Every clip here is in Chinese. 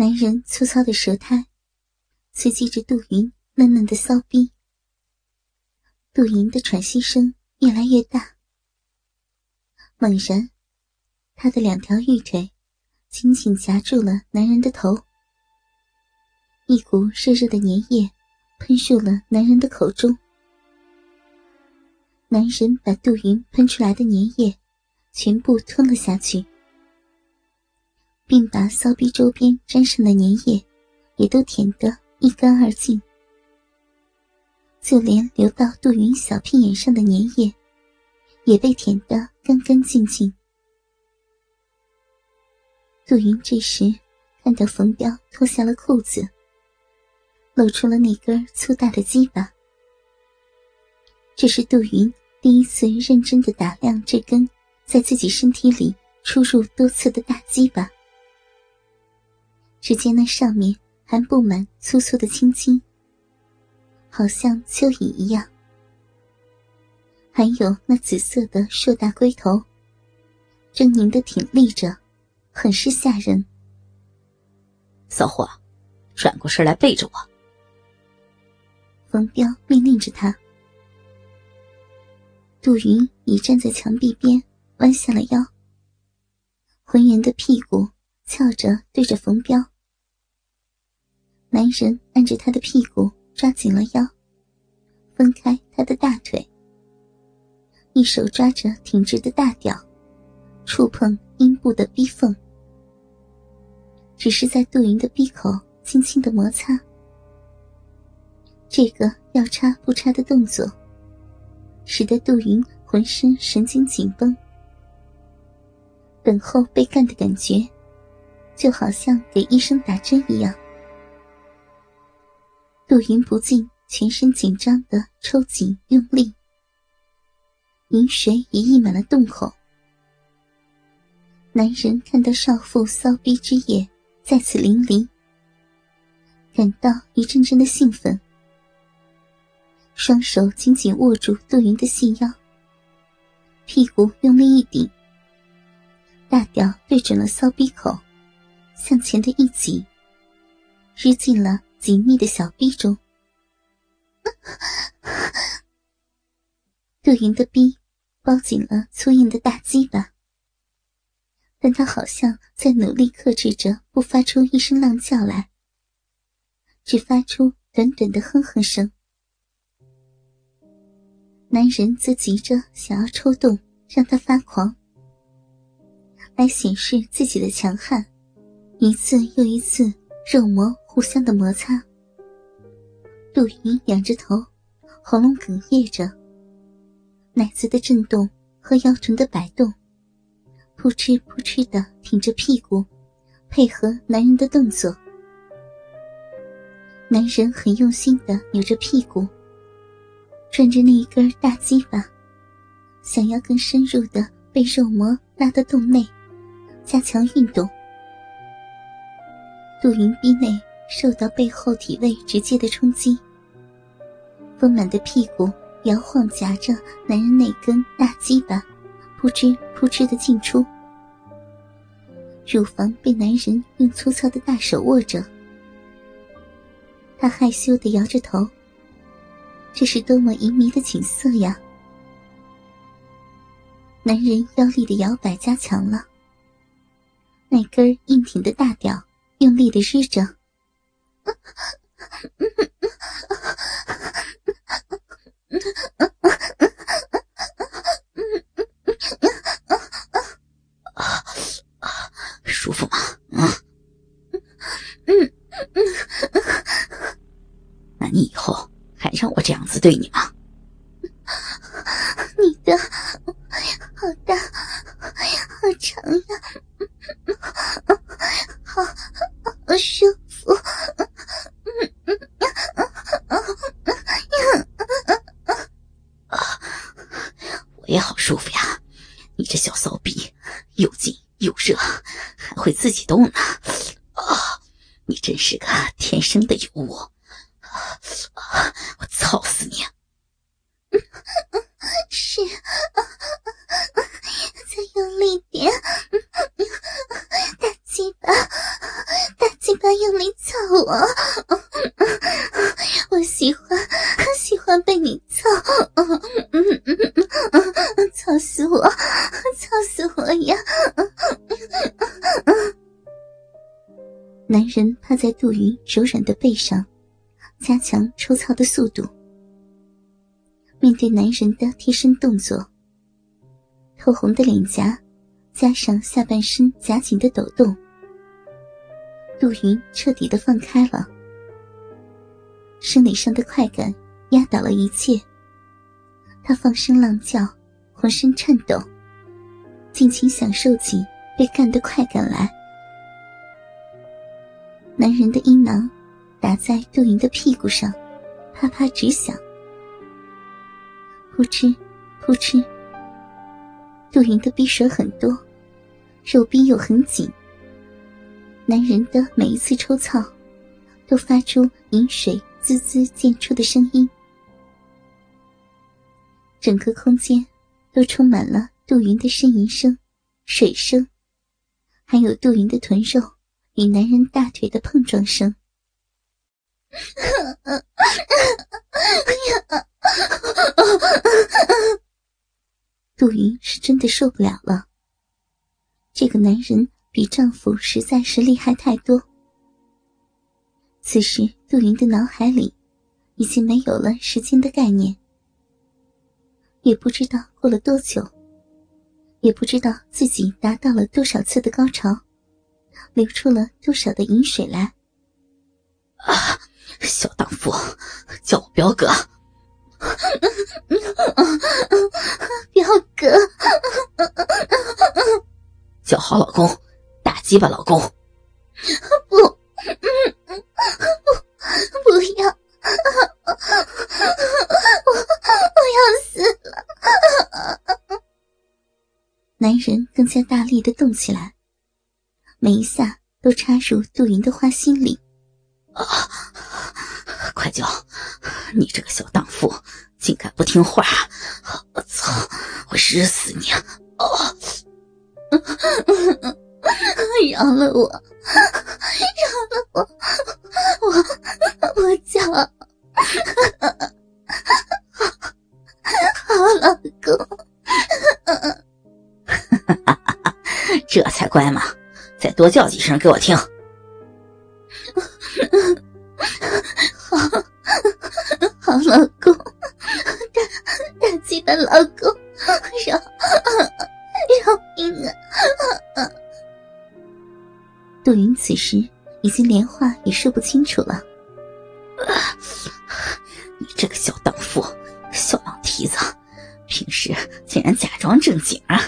男人粗糙的舌苔刺激着杜云嫩嫩的骚逼，杜云的喘息声越来越大。猛然，他的两条玉腿紧紧夹住了男人的头，一股热热的粘液喷入了男人的口中。男人把杜云喷出来的粘液全部吞了下去。并把骚逼周边沾上的粘液也都舔得一干二净，就连流到杜云小屁眼上的粘液也被舔得干干净净。杜云这时看到冯彪脱下了裤子，露出了那根粗大的鸡巴。这是杜云第一次认真的打量这根在自己身体里出入多次的大鸡巴。只见那上面还布满粗粗的青筋，好像蚯蚓一样；还有那紫色的硕大龟头，狰狞的挺立着，很是吓人。骚货，转过身来背着我。冯彪命令着他。杜云已站在墙壁边，弯下了腰，浑圆的屁股翘着，对着冯彪。男人按着他的屁股，抓紧了腰，分开他的大腿，一手抓着挺直的大屌，触碰阴部的逼缝，只是在杜云的闭口轻轻的摩擦。这个要插不插的动作，使得杜云浑身神经紧绷，等候被干的感觉，就好像给医生打针一样。杜云不禁全身紧张的抽紧用力，饮水也溢满了洞口。男人看到少妇骚逼之夜再次淋漓，感到一阵阵的兴奋，双手紧紧握住杜云的细腰，屁股用力一顶，大屌对准了骚逼口，向前的一挤，日进了。紧密的小臂中，杜云的臂包紧了粗硬的大鸡巴，但他好像在努力克制着，不发出一声浪叫来，只发出短短的哼哼声。男人则急着想要抽动，让他发狂，来显示自己的强悍，一次又一次。肉膜互相的摩擦，杜云仰着头，喉咙哽咽着，奶子的震动和腰臀的摆动，扑哧扑哧的挺着屁股，配合男人的动作。男人很用心的扭着屁股，转着那一根大鸡巴，想要更深入的被肉膜拉到洞内，加强运动。杜云逼内受到背后体位直接的冲击，丰满的屁股摇晃夹着男人那根大鸡巴，扑哧扑哧的进出。乳房被男人用粗糙的大手握着，他害羞的摇着头。这是多么淫靡的景色呀！男人腰力的摇摆加强了，那根硬挺的大屌。用力的日着，舒服吗？嗯，嗯那你以后还让我这样子对你吗？你的好大，好长呀！好，好舒服。也好舒服呀！你这小骚逼，又紧又热，还会自己动呢。啊，你真是个天生的尤物！啊我操死你！是，再用力点。大鸡巴，大鸡巴用力操我，我喜欢喜欢被你操，操死我，操死我呀！男人趴在杜云柔软的背上，加强抽操的速度。面对男人的贴身动作，透红的脸颊，加上下半身夹紧的抖动。杜云彻底的放开了，生理上的快感压倒了一切。他放声浪叫，浑身颤抖，尽情享受起被干的快感来。男人的阴囊打在杜云的屁股上，啪啪直响，扑哧扑哧。杜云的逼水很多，肉逼又很紧。男人的每一次抽操，都发出饮水滋滋溅出的声音，整个空间都充满了杜云的呻吟声、水声，还有杜云的臀肉与男人大腿的碰撞声。杜云是真的受不了了，这个男人。比丈夫实在是厉害太多。此时，杜云的脑海里已经没有了时间的概念，也不知道过了多久，也不知道自己达到了多少次的高潮，流出了多少的饮水来。啊，小荡妇，叫我彪哥，彪哥，叫好老公。大鸡巴老公，加大力的动起来，每一下都插入杜云的花心里。啊！快叫！你这个小荡妇，竟敢不听话！我操！我日死你！啊！饶了我，饶了我，我我叫，乖嘛，再多叫几声给我听。好，好老公，大大鸡巴老公，饶饶命啊！杜云此时已经连话也说不清楚了。你这个小荡妇，小浪蹄子，平时竟然假装正经啊！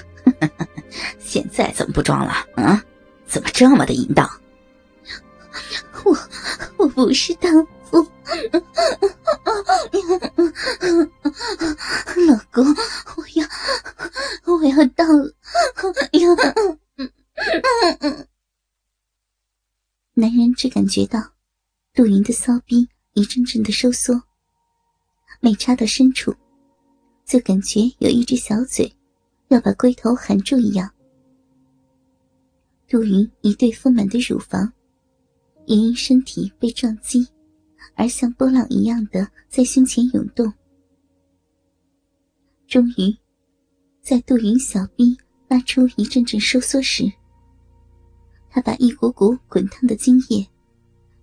不装了？嗯，怎么这么的淫荡？我我不是荡妇，老公，我要我要到了，要。男人只感觉到杜云的骚逼一阵阵的收缩，每插到深处，就感觉有一只小嘴要把龟头含住一样。杜云一对丰满的乳房也因身体被撞击而像波浪一样的在胸前涌动。终于，在杜云小臂发出一阵阵收缩时，他把一股股滚烫的精液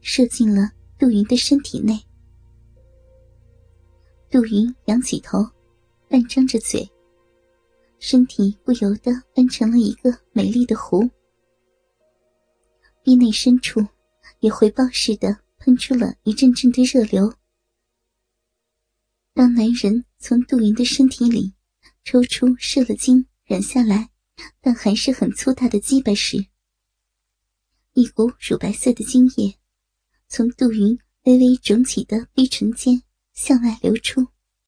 射进了杜云的身体内。杜云仰起头，半张着嘴，身体不由得弯成了一个美丽的弧，衣内深处也回报似的喷出了一阵阵的热流。当男人从杜云的身体里抽出射了精、软下来，但还是很粗大的鸡巴时，一股乳白色的精液，从杜云微微肿起的逼唇间向外流出。